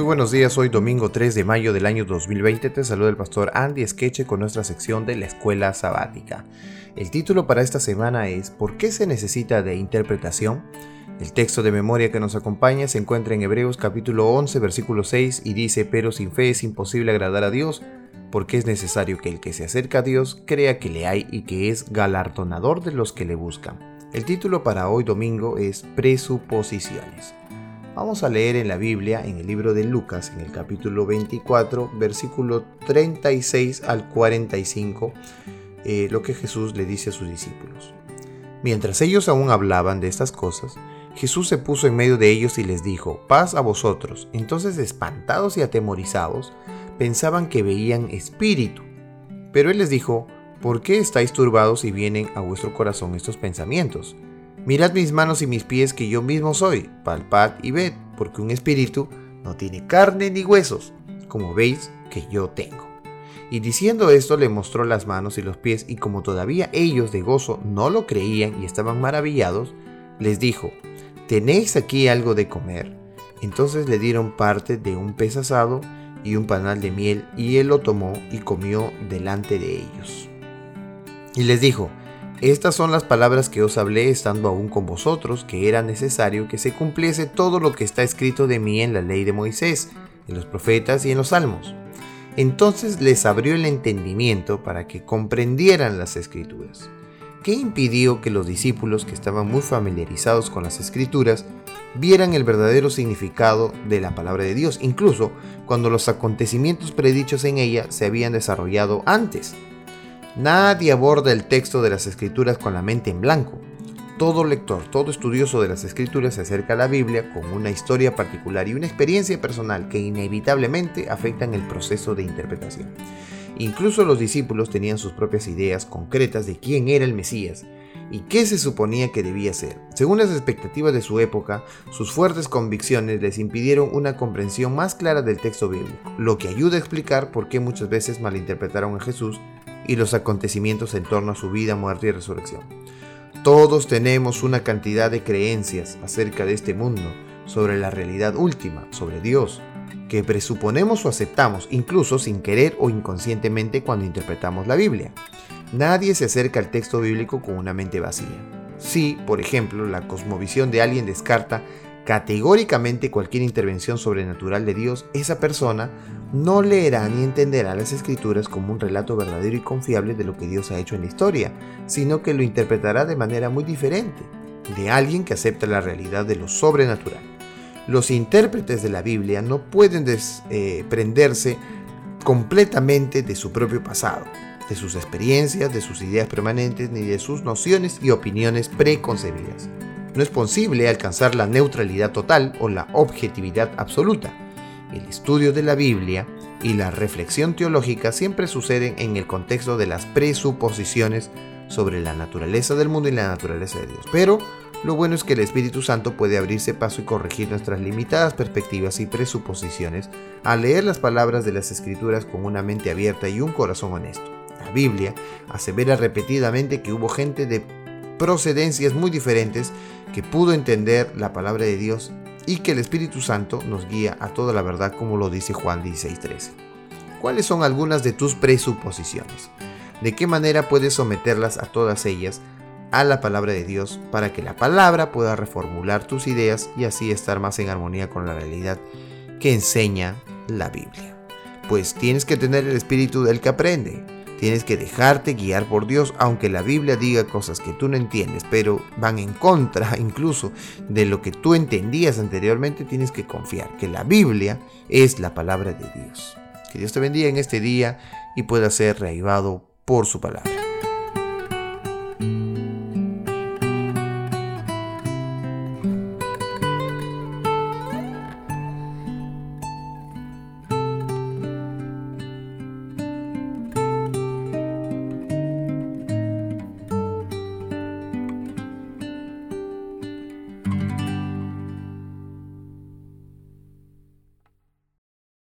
Muy buenos días, hoy domingo 3 de mayo del año 2020 te saluda el pastor Andy Skeche con nuestra sección de la escuela sabática. El título para esta semana es ¿Por qué se necesita de interpretación? El texto de memoria que nos acompaña se encuentra en Hebreos capítulo 11 versículo 6 y dice pero sin fe es imposible agradar a Dios porque es necesario que el que se acerca a Dios crea que le hay y que es galardonador de los que le buscan. El título para hoy domingo es Presuposiciones. Vamos a leer en la Biblia, en el libro de Lucas, en el capítulo 24, versículo 36 al 45, eh, lo que Jesús le dice a sus discípulos. Mientras ellos aún hablaban de estas cosas, Jesús se puso en medio de ellos y les dijo, paz a vosotros. Entonces, espantados y atemorizados, pensaban que veían espíritu. Pero él les dijo, ¿por qué estáis turbados y vienen a vuestro corazón estos pensamientos? Mirad mis manos y mis pies que yo mismo soy, palpad y ved, porque un espíritu no tiene carne ni huesos, como veis que yo tengo. Y diciendo esto le mostró las manos y los pies, y como todavía ellos de gozo no lo creían y estaban maravillados, les dijo, ¿tenéis aquí algo de comer? Entonces le dieron parte de un pez asado y un panal de miel, y él lo tomó y comió delante de ellos. Y les dijo, estas son las palabras que os hablé estando aún con vosotros, que era necesario que se cumpliese todo lo que está escrito de mí en la ley de Moisés, en los profetas y en los salmos. Entonces les abrió el entendimiento para que comprendieran las escrituras. ¿Qué impidió que los discípulos, que estaban muy familiarizados con las escrituras, vieran el verdadero significado de la palabra de Dios, incluso cuando los acontecimientos predichos en ella se habían desarrollado antes? Nadie aborda el texto de las escrituras con la mente en blanco. Todo lector, todo estudioso de las escrituras se acerca a la Biblia con una historia particular y una experiencia personal que inevitablemente afectan el proceso de interpretación. Incluso los discípulos tenían sus propias ideas concretas de quién era el Mesías y qué se suponía que debía ser. Según las expectativas de su época, sus fuertes convicciones les impidieron una comprensión más clara del texto bíblico, lo que ayuda a explicar por qué muchas veces malinterpretaron a Jesús y los acontecimientos en torno a su vida, muerte y resurrección. Todos tenemos una cantidad de creencias acerca de este mundo, sobre la realidad última, sobre Dios, que presuponemos o aceptamos, incluso sin querer o inconscientemente cuando interpretamos la Biblia. Nadie se acerca al texto bíblico con una mente vacía. Si, por ejemplo, la cosmovisión de alguien descarta categóricamente cualquier intervención sobrenatural de Dios, esa persona no leerá ni entenderá las escrituras como un relato verdadero y confiable de lo que Dios ha hecho en la historia, sino que lo interpretará de manera muy diferente, de alguien que acepta la realidad de lo sobrenatural. Los intérpretes de la Biblia no pueden desprenderse completamente de su propio pasado, de sus experiencias, de sus ideas permanentes, ni de sus nociones y opiniones preconcebidas. No es posible alcanzar la neutralidad total o la objetividad absoluta. El estudio de la Biblia y la reflexión teológica siempre suceden en el contexto de las presuposiciones sobre la naturaleza del mundo y la naturaleza de Dios. Pero lo bueno es que el Espíritu Santo puede abrirse paso y corregir nuestras limitadas perspectivas y presuposiciones al leer las palabras de las Escrituras con una mente abierta y un corazón honesto. La Biblia asevera repetidamente que hubo gente de procedencias muy diferentes que pudo entender la palabra de Dios y que el Espíritu Santo nos guía a toda la verdad como lo dice Juan 16:13. ¿Cuáles son algunas de tus presuposiciones? ¿De qué manera puedes someterlas a todas ellas a la palabra de Dios para que la palabra pueda reformular tus ideas y así estar más en armonía con la realidad que enseña la Biblia? Pues tienes que tener el espíritu del que aprende Tienes que dejarte guiar por Dios, aunque la Biblia diga cosas que tú no entiendes, pero van en contra incluso de lo que tú entendías anteriormente, tienes que confiar que la Biblia es la palabra de Dios. Que Dios te bendiga en este día y pueda ser reavivado por su palabra.